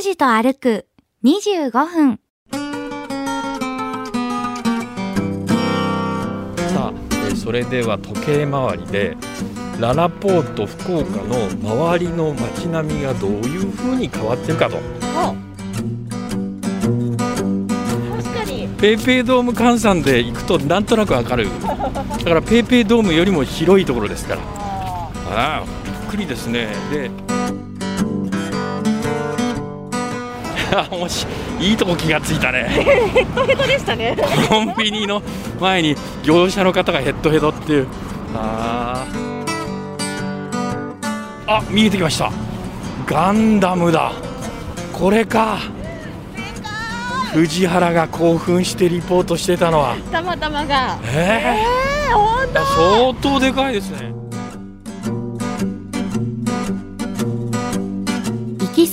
拓司と歩く25分。さあ、えーそれでは時計回りでララポート福岡の周りの街並みがどういう風に変わってるかと。確かに。ペイペイドーム換算で行くとなんとなくわかる。だからペイペイドームよりも広いところですから。ああびっくりですね。でもしい。いとこ気がついたね。ヘッドヘッドでしたね。コンビニの前に業者の方がヘッドヘッドっていう。あー。あ見えてきました。ガンダムだ。これか。藤原が興奮してリポートしてたのは。たまたまが。ええー、相当でかいですね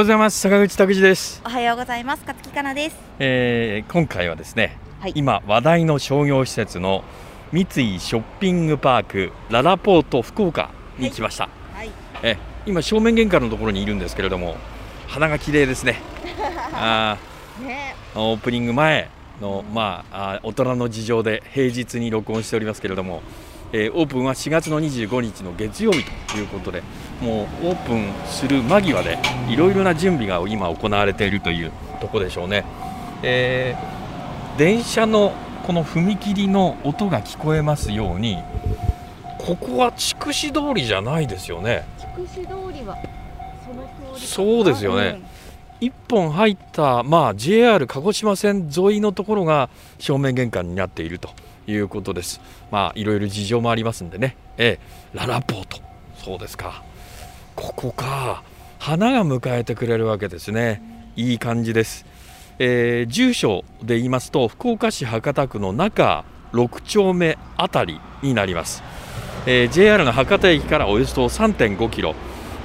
ございます。坂口拓司です、おはようございます。勝木かなです。えー今回はですね、はい。今話題の商業施設の三井ショッピングパークララポート福岡に来ました、はい。え今正面玄関のところにいるんですけれども花が綺麗ですね。あね。ーオープニング前の、まあ、あー大人の事情で平日に録音しておりますけれども、えーオープンは4月の25日の月曜日ということでもうオープンする間際でいろいろな準備が今行われているというところでしょうね、えー電車のこの踏切の音が聞こえますようにここは筑紫通りじゃないですよね。筑紫通りはその通りそうですよね。一本入った、まあ、JR 鹿児島線沿いのところが正面玄関になっているということです。まあいろいろ事情もありますんでね、ええ、ララポート。そうですか。ここか。花が迎えてくれるわけですね。いい感じです、えー住所で言いますと福岡市博多区の中6丁目あたりになります、えー JR の博多駅からおよそ3.5キロ。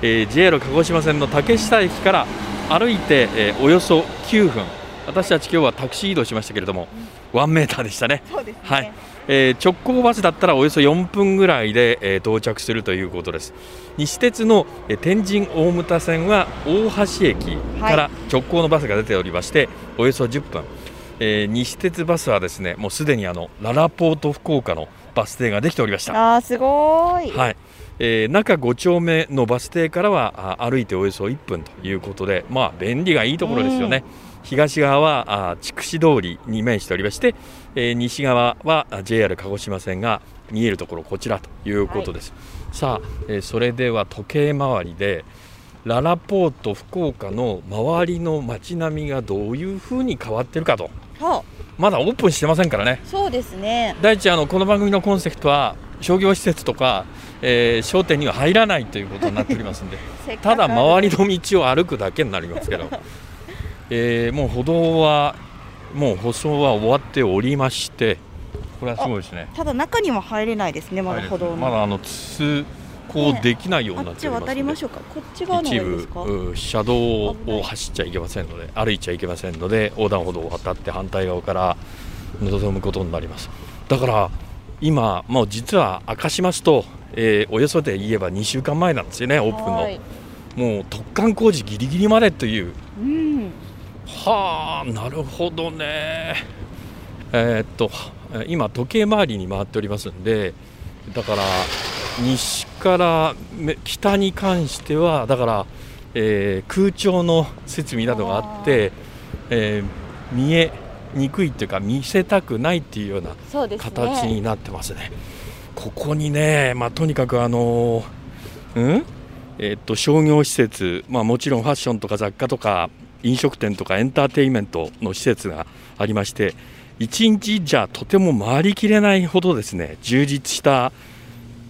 えー JR 鹿児島線の竹下駅から歩いて、えーおよそ9分。私たち今日はタクシー移動しましたけれども1メーターでしたね、ね。はい。えー直行バスだったらおよそ4分ぐらいで、えー到着するということです。西鉄の、えー天神大牟田線は大橋駅から直行のバスが出ておりまして、およそ10分、えー西鉄バスはですねもうすでにあのララポート福岡のバス停ができておりました。あーすごーい。はい、えー中5丁目のバス停からはあ歩いておよそ1分ということで、まあ、便利がいいところですよね。東側はあ筑紫通りに面しておりまして、えー西側はあ JR 鹿児島線が見えるところこちらということです。さあ、えーそれでは時計回りでララポート福岡の周りの街並みがどういうふうに変わってるかと。はまだオープンしてませんからね。そうですね。第一あのこの番組のコンセプトは商業施設とか、えー商店には入らないということになっておりますんで。ただ周りの道を歩くだけになりますけど、えーもう歩道はもう舗装は終わっておりましてこれはすごいですね。ただ中には入れないですねまだ歩道のまだあの通行できないようになあってますので、渡りましょうか。こっち側の方一部うん車道を走っちゃいけませんので歩いちゃいけませんので横断歩道を渡って反対側から望むことになります。だから今もう実は明かしますと、えーおよそで言えば2週間前なんですよねオープンの。はい。もう突貫工事ギリギリまでといううんはあなるほどね。えーっとえー今時計回りに回っておりますんでだから西からめ北に関してはだから、えー空調の設備などがあって、えー見えにくいっていうか見せたくないっていうような形になってますね。ここにね、まあ、とにかくあのーうん？えっと商業施設、まあ、もちろんファッションとか雑貨とか飲食店とかエンターテインメントの施設がありまして1日じゃとても回りきれないほどですね充実した、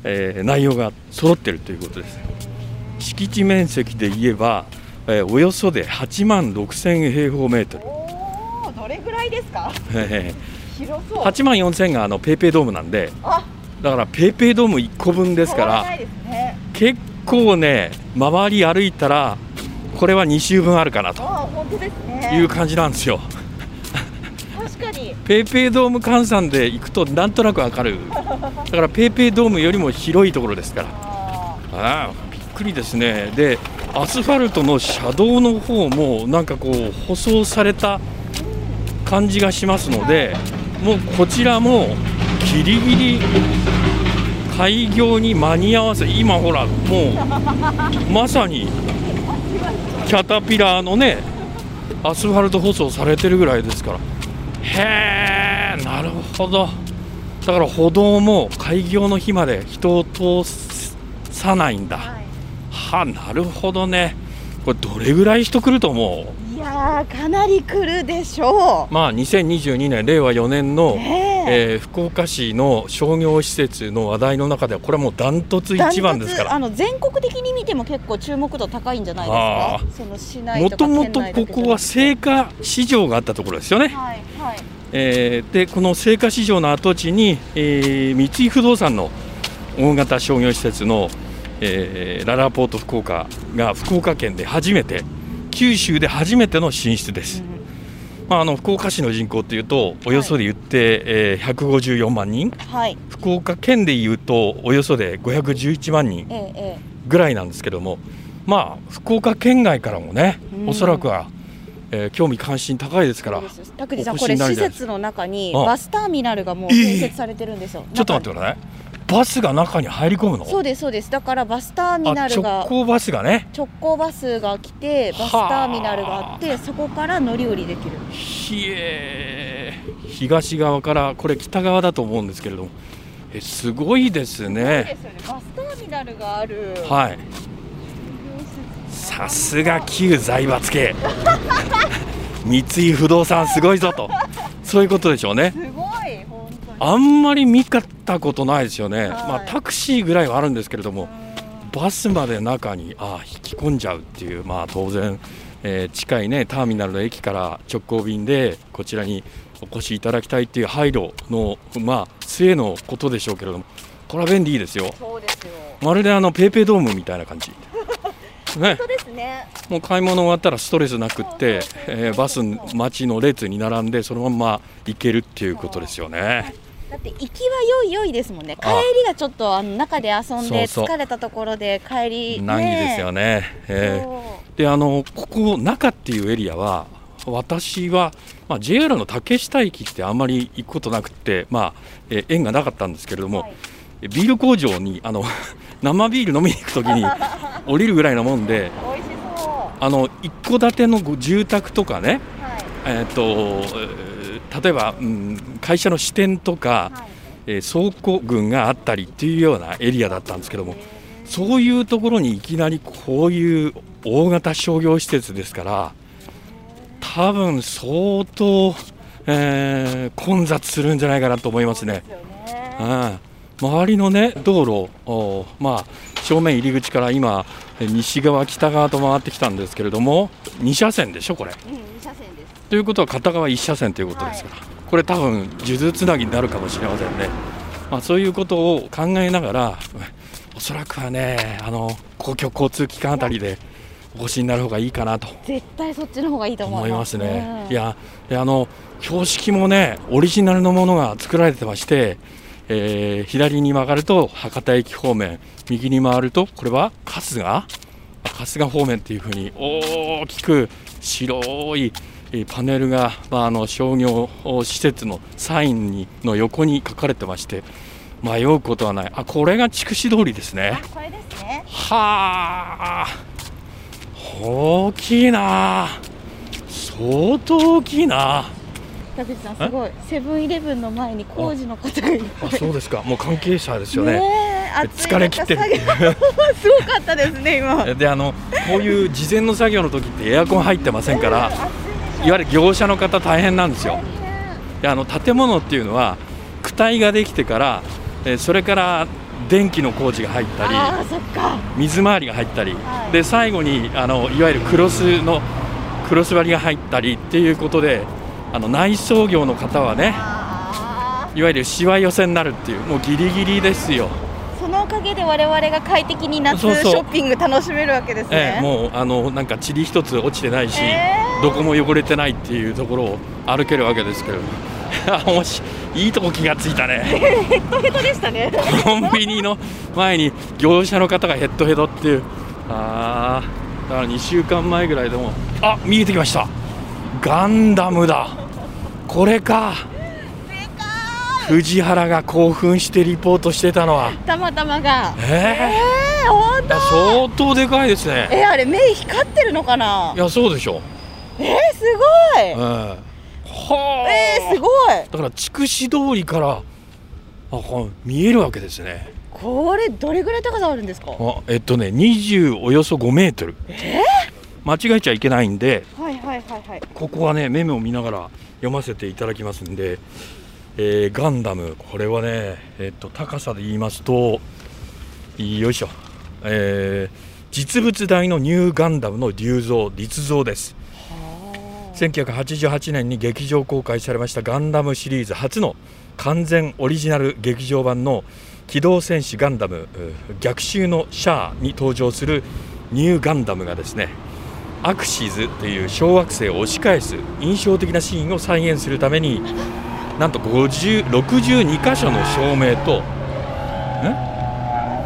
えー内容が揃っているということです敷地面積で言えば、えーおよそで8万6000平方メートルおお、どれぐらいですか？え広そう。ー8万4000があのペイペイドームなんであ、だからペイペイドーム1個分ですから。結構ね周り歩いたらこれは2周分あるかなと。いう感じなんですよ。確かに。ペイペイドーム換算で行くとなんとなくわかる。だからペイペイドームよりも広いところですから。あびっくりですね。でアスファルトの車道の方もなんかこう舗装された感じがしますのでもうこちらもギリギリ開業に間に合わせ今ほらもうまさにキャタピラーのねアスファルト舗装されてるぐらいですから。へえなるほど。だから歩道も開業の日まで人を通さないんだ。はい。はあなるほどね。これどれぐらい人来ると思う？いやー、かなり来るでしょまあ2022年令和4年のう。、ねえ。えー福岡市の商業施設の話題の中ではこれはもうダントツ一番ですからあの全国的に見ても結構注目度高いんじゃないあですか？その市内もともとここは青果市場があったところですよね、はいはい。えーでこの青果市場の跡地に、えー三井不動産の大型商業施設の、えーララポート福岡が福岡県で初めて九州で初めての進出です、まあ、あの福岡市の人口っていうとおよそで言って、えー154万人。はい。福岡県でいうとおよそで511万人えええぐらいなんですけどもまあ福岡県外からもね、うん。おそらくは、えー興味関心高いですえ。から拓司さんおこれ施設の中にあバスターミナルがもう建設されてるんですよ。ちょっと待ってくださいバスが中に入り込むの？そうですそうです。だからバスターミナルが行バスがね直行バスが来てバスターミナルがあってそこから乗り降りできる。ひえ東側からこれ北側だと思うんですけれどもえすごいですそうねですよね。バスターミナルがある。はいさすが旧財閥系 三井不動産すごいぞとそういうことでしょうねすごい本当に。あんまり見かったことないですよね、はいまあ、タクシーぐらいはあるんですけれどもバスまで中にあ引き込んじゃうっていう、まあ、当然、えー近い、ね、ターミナルの駅から直行便でこちらにお越しいただきたいっていう配慮の、まあ、末のことでしょうけれどもこれは便利ですよそうですよ。まるであのペイペイドームみたいな感じ。ね。もう買い物終わったらストレスなくって、えーバス待ちの列に並んでそのまま行けるっていうことですよね。だって行きは良い良いですもんね。帰あ。りがちょっとあの中で遊んで疲れたところで帰り難儀ですよね。ね。え。ーであのここ中っていうエリアは私は、まあ、JR の竹下駅ってあんまり行くことなくって、まあえー縁がなかったんですけれども、はい。ビール工場にあの 生ビール飲みに行くときに 降りるぐらいなもんであの一戸建てのご住宅とかね、い。えー、とえー例えば、うん、会社の支店とか、はい。えー倉庫群があったりっていうようなエリアだったんですけどもそういうところにいきなりこういう大型商業施設ですから多分相当、えー混雑するんじゃないかなと思いますね。ですよね。うん周りのね道路おまあ正面入り口から今え西側北側と回ってきたんですけれども2車線でしょこれうん、二車線です。ということは片側1車線ということですから、これ多分数珠つなぎになるかもしれませんね、まあ、そういうことを考えながらおそらくはねあの公共交通機関あたりでお越しになる方がいいかなと絶対そっちの方がいいと思思いますす。ね。うんい。やであの標識もねオリジナルのものが作られてまして、えー左に曲がると博多駅方面右に回るとこれは春日？あ春日方面っていうふうに大きく白いえーパネルが、まあ、あの商業施設のサインにの横に書かれてまして迷うことはない。あこれが筑紫通りですね。あ、これですね。はあ。大きいな。相当大きいな田口さん、すごい。セブンイレブンの前に工事の方がいっぱい。あそうですか。もう関係者ですよね。疲れ切ってる。すごかったですね今。であのこういう事前の作業の時ってエアコン入ってませんから暑いでしょ。いわゆる業者の方大変なんですよ。であの建物っていうのは躯体ができてからえーそれから電気の工事が入ったり水回りが入ったり、はい。で最後にあのいわゆるクロスのクロス割りが入ったりっていうことであの内装業の方はねあいわゆるしわ寄せになるっていうもうギリギリですよ、ーそのおかげで我々が快適に夏ショッピング楽しめるわけですね。ええもうあのなんか塵一つ落ちてないし、えどこも汚れてないっていうところを歩けるわけですけど。あもしいいとこ気がついたね。ヘッドヘッドでしたね。コンビニの前に業者の方がヘッドヘッドっていう。あー。だから2週間前ぐらいでもあ見えてきましたガンダムだ。これか。藤原が興奮してリポートしてたのは。たまたまが。え？えー、ほんとー、相当でかいですね。えあれ目光ってるのかな？いやそうでしょ。えー、すごい。ええはあ。えー、すごい。だから筑紫通りからあ見えるわけですね。これどれぐらい高さあるんですか？あえっとね20およそ5メートル。え間違えちゃいけないんではいはいここはねメモを見ながら読ませていただきますんで、えーガンダムこれはねえっと高さで言いますとよいしょ、えー実物大のニューガンダムの竜像立像です。1988年に劇場公開されましたガンダムシリーズ初の完全オリジナル劇場版の機動戦士ガンダムう逆襲のシャアに登場するニューガンダムがですねアクシズという小惑星を押し返す印象的なシーンを再現するためになんと50 62箇所の照明と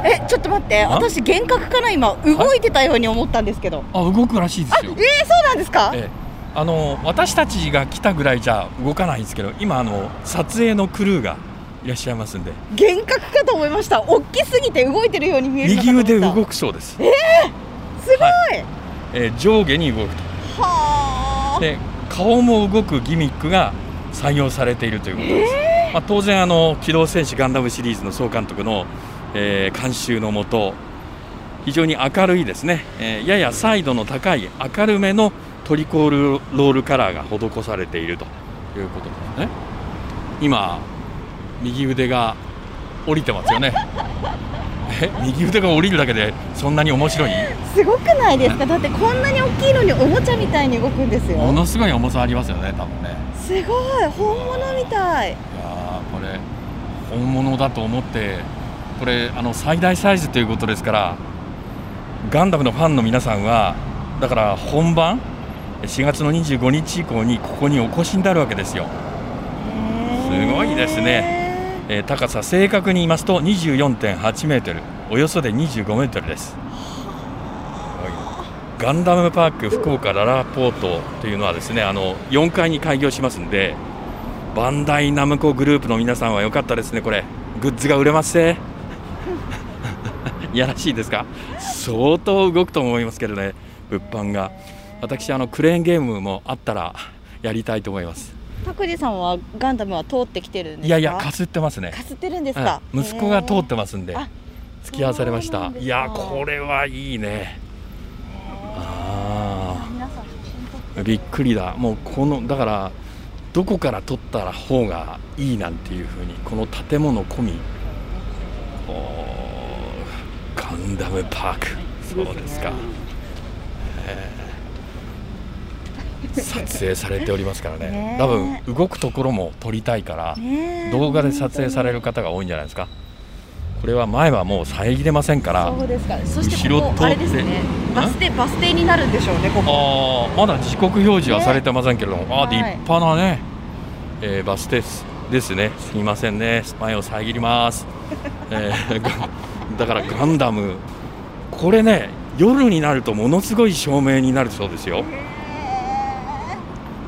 え？ちょっと待って。あ？私幻覚かな？今動いてたように思ったんですけど。あ動くらしいですよ。えー、そうなんですか？ええ。あの私たちが来たぐらいじゃ動かないんですけど今あの撮影のクルーがいらっしゃいますんで。幻覚かと思いました。大きすぎて動いてるように見える右思った。腕動くそうです、すごい、えー上下に動くと。はあ。で顔も動くギミックが採用されているということです、まあ、当然あの「機動戦士ガンダム」シリーズの総監督の、えー監修のもと非常に明るいですね、えーややサイドの高い明るめのトリコールロールカラーが施されているということですね。今右腕が降りてますよねえ 右腕が降りるだけでそんなに面白い？すごくないですか？だってこんなに大きいのにおもちゃみたいに動くんですよ。ものすごい重さありますよね多分ね。すごい本物みたい。いやーこれ本物だと思ってこれあの最大サイズということですからガンダムのファンの皆さんはだから本番4月の25日以降にここにお越しになるわけですよ、すごいですねえー高さ正確に言いますと24.8メートルおよそで25メートルです。ガンダムパーク福岡ララポートというのはですねあの4階に開業しますんでバンダイナムコグループの皆さんは良かったですねこれ。グッズが売れますね いやらしいですか？相当動くと思いますけどね物販が。私あのクレーンゲームもあったらやりたいと思います。拓司さんはガンダムは通ってきてるんですか？いやいやかすってますね。かすってるんですか、うん。息子が通ってますんで。あ付き合わされました。いやこれはいいね。ああびっくりだ。もうこのだからどこから撮ったら方がいいなんていうふうにこの建物込み。おー。ガンダムパーク。そうですか、えー撮影されておりますからね。多分動くところも撮りたいから動画で撮影される方が多いんじゃないですか。これは前はもう遮れませんからそうですか。そしてここあれですね。バス停バス停になるんでしょうねここ。あーまだ時刻表示はされてませんけれども、あーはい。立派なね、えーバス停ですね。すみませんね。前を遮ります、えーが だからガンダム。これね夜になるとものすごい照明になるそうですよ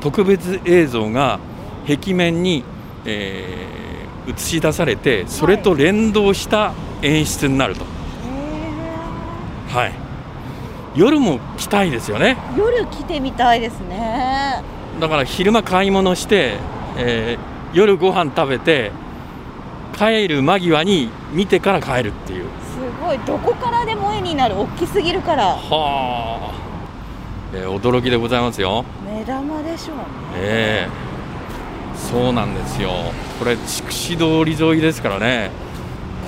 特別映像が壁面に、えー映し出されてそれと連動した演出になると、はい、夜も来たいですよね。夜来てみたいですね。だから昼間買い物して、えー夜ご飯食べて帰る間際に見てから帰るっていう。すごい。どこからでも絵になる。大きすぎるから。はあ、えー驚きでございますよ。目玉でしょうね。ええ。そうなんですよ。これ筑紫通り沿いですからね。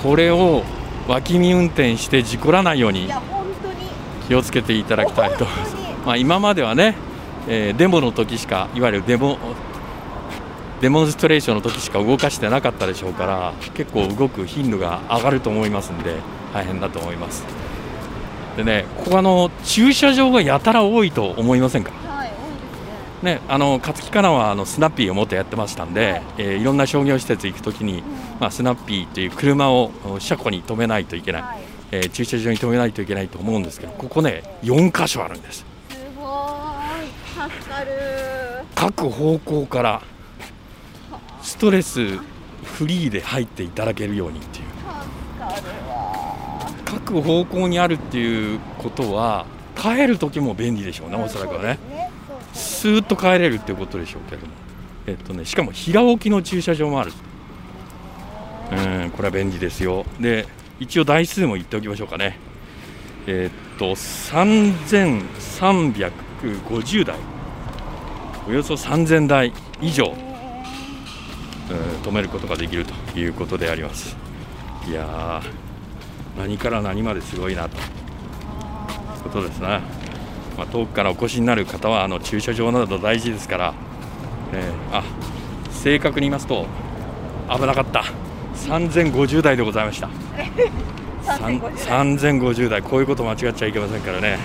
これを脇見運転して事故らないように気をつけていただきたいとまあ今まではね、えーデモの時しかいわゆるデモデモンストレーションの時しか動かしてなかったでしょうから結構動く頻度が上がると思いますんで大変だと思いますでねここあの駐車場がやたら多いと思いませんか？はい多いですね。ね、あの勝木かなはあのスナッピーを元やってましたんで、えーいろんな商業施設行くときに、まあ、スナッピーという車をお車庫に止めないといけない、はい。えー駐車場に止めないといけないと思うんですけどここね4箇所あるんです。すごーい。助かる。各方向からストレスフリーで入っていただけるようにっていうわ各方向にあるっていうことは帰る時も便利でしょうねおそらくはね。すーッと帰れるっていうことでしょうけども、えっとね、しかも平置きの駐車場もある、うん、これは便利ですよ、で一応台数も言っておきましょうかね、えっと3350台、およそ3000台以上、うん止めることができるということであります。いやー、何から何まですごいなと。いうことですね。まあ、遠くからお越しになる方はあの駐車場など大事ですから、えーあ正確に言いますと危なかった。3050台でございました。3050 3050台。こういうこと間違っちゃいけませんからね、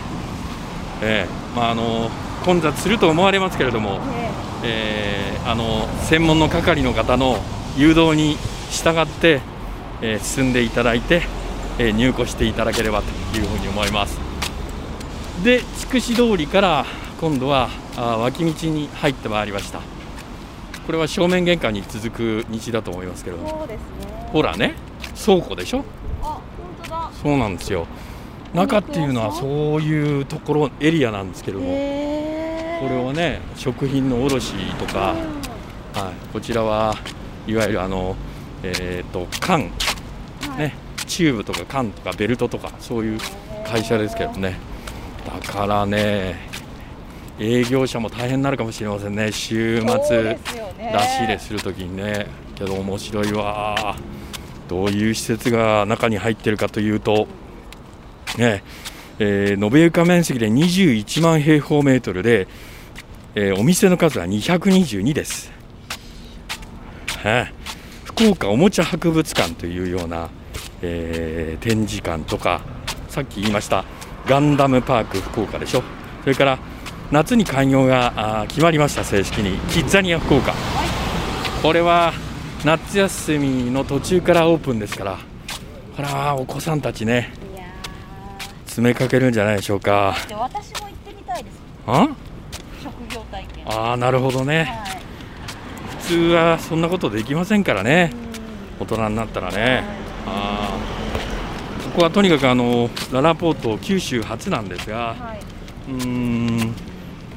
えーまあ、あの混雑すると思われますけれども、ねえーあの専門の係の方の誘導に従って、えー進んでいただいて、えー入庫していただければというふうに思います。で筑紫通りから今度は脇道に入ってまいりました。これは正面玄関に続く道だと思いますけれどね。ほらね倉庫でしょ？あ本当だ。そうなんですよ。中っていうのはそういうところエリアなんですけれども。へこれをね食品の卸とか、はい、こちらはいわゆるあの、えー、と缶、ね、チューブとか缶とかベルトとかそういう会社ですけどね。だからね営業者も大変になるかもしれませんね。週末出し入れするときにね。けど面白いわ。どういう施設が中に入ってるかというとねえー延べ床面積で21万平方メートルで、えーお店の数は222です、はい。福岡おもちゃ博物館というような、えー展示館とかさっき言いましたガンダムパーク福岡でしょ？それから夏に開業が決まりました正式に。キッザニア福岡。これは夏休みの途中からオープンですから。これはお子さんたちね詰めかけるんじゃないでしょうか。私も行ってみたいです。あ？職業体験。あーなるほどね。はい。普通はそんなことできませんからね。う大人になったらね。あーここはとにかくあのララポート九州初なんですがんはい。うーん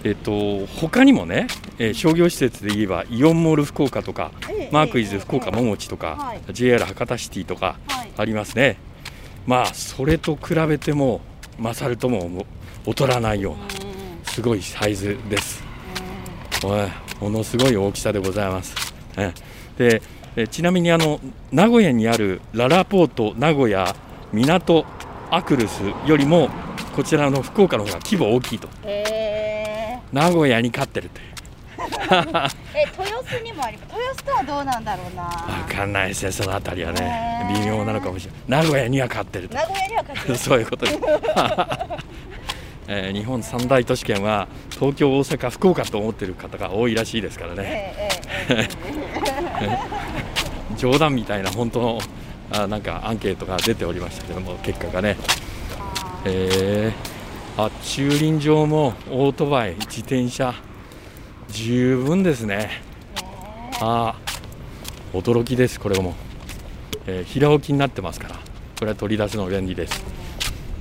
えっと他にもね、えー商業施設で言えばイオンモール福岡とかええマークイズええ福岡ももちとか、はい。JR 博多シティとかはい。ありますね。まあそれと比べても勝るともも劣らないようなすごいサイズです。はいものすごい大きさでございます。え。でえちなみにあの名古屋にあるララポート名古屋港アクルスよりもこちらの福岡の方が規模大きいと。へ名古屋に勝ってるというーえ豊洲にもあります。豊洲とはどうなんだろうな。分かんないですね。そのあたりはね。微妙なのかもしれない。名古屋には勝ってると。名古屋には勝ってる。そういうことです、えー日本三大都市圏は東京大阪福岡と思ってる方が多いらしいですからね。冗談みたいな本当のあなんかアンケートが出ておりましたけども結果がね、えー、あ駐輪場もオートバイ自転車。十分ですね。あー。驚きですこれも、えー平置きになってますから。これは取り出すの便利です。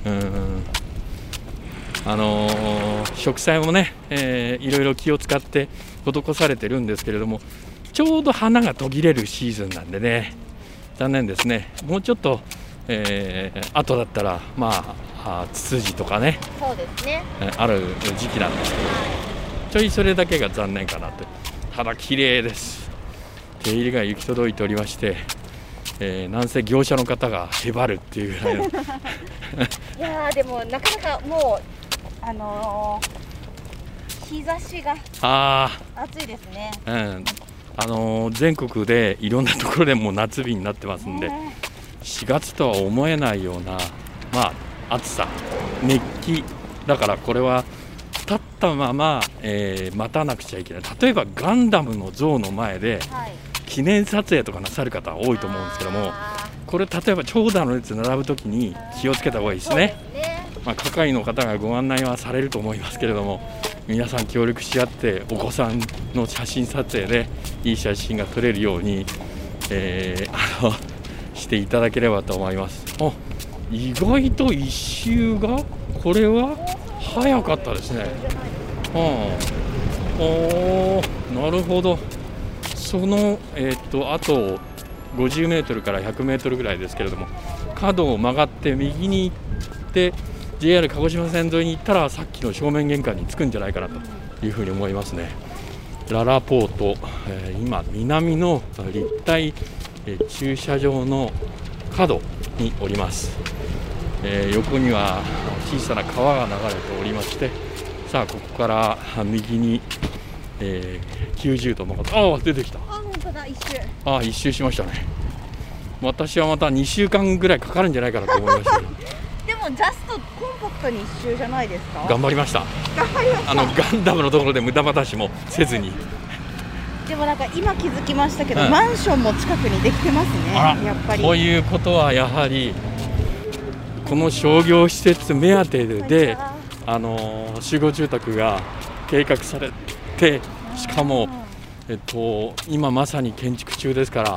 うんあのー植栽もね、えーいろいろ気を使って施されてるんですけれどもちょうど花が途切れるシーズンなんでね残念ですね。もうちょっと、えー、後だったらまあツツジとかね。そうですね。ある時期なんですけど。ちょいそれだけが残念かなと。ただ綺麗です。手入れが行き届いておりましてえー、なんせ業者の方がへばるっていう。ぐらいのいやでもなかなかもうあのー、日差しが暑いですね。うんあのー、全国でいろんなところでも夏日になってますんで、4月とは思えないような、まあ、暑さ、熱気、だからこれは立ったまま、えー、待たなくちゃいけない、例えばガンダムの像の前で、はい。記念撮影とかなさる方多いと思うんですけどもこれ例えば長蛇の列並ぶときに気をつけた方がいいですね。まあ、係の方がご案内はされると思いますけれども皆さん協力し合ってお子さんの写真撮影でいい写真が撮れるように、えー、あのしていただければと思います。あ意外と一周がこれは早かったですね、うん、おなるほど。その、えー、っとあと50メートルから100メートルぐらいですけれども角を曲がって右に行って JR 鹿児島線沿いに行ったらさっきの正面玄関に着くんじゃないかなというふうに思いますね。ララポート、えー、今南の立体、えー、駐車場の角におります、えー、横には小さな川が流れておりましてさあここから右にえー、90度曲がああ出てきた。あ本当だ一周。ああ一周しましたね。私はまた2週間ぐらいかかるんじゃないかなと思いました でもジャストコンパクトに一周じゃないですか？頑張りました。頑張りました。あのガンダムのところで無駄話もせずに。でもなんか今気づきましたけど、うん、マンションも近くにできてますねやっぱり。こういうことはやはりこの商業施設目当てであの集合住宅が計画されてしかも、えっと、今まさに建築中ですから、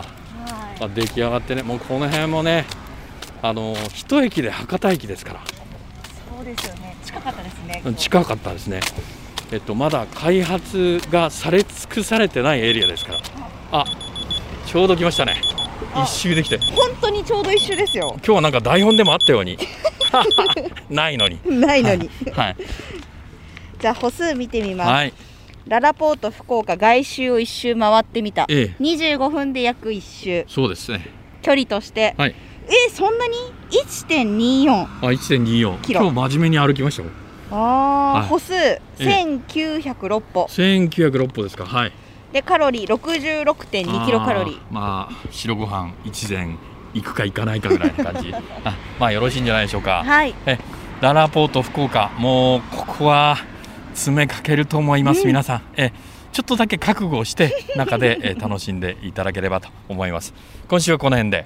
まあ、出来上がってねもうこの辺もねあの一駅で博多駅ですからそうですよね近かったですね近かったですね。えっとまだ開発がされ尽くされてないエリアですから。あちょうど来ましたね。一周できて。本当にちょうど一周ですよ。今日はなんか台本でもあったように。ないのに。ないのに。はい、じゃあ歩数見てみます、はい。ララポート福岡外周を一周回ってみた、ええ、25分で約一周。そうですね。距離として、はい、えそんなに？1.24あ1.24キロ。今日真面目に歩きましたああ、はい、歩数。1906歩。1906歩ですか。はい。でカロリー。66.2キロカロリー。まあ白ご飯一膳行くか行かないかぐらいの感じ。あまあよろしいんじゃないでしょうか。はい。えララポート福岡。もうここは詰めかけると思います、うん、皆さん。えちょっとだけ覚悟をして中で、え楽しんでいただければと思います。今週はこの辺で。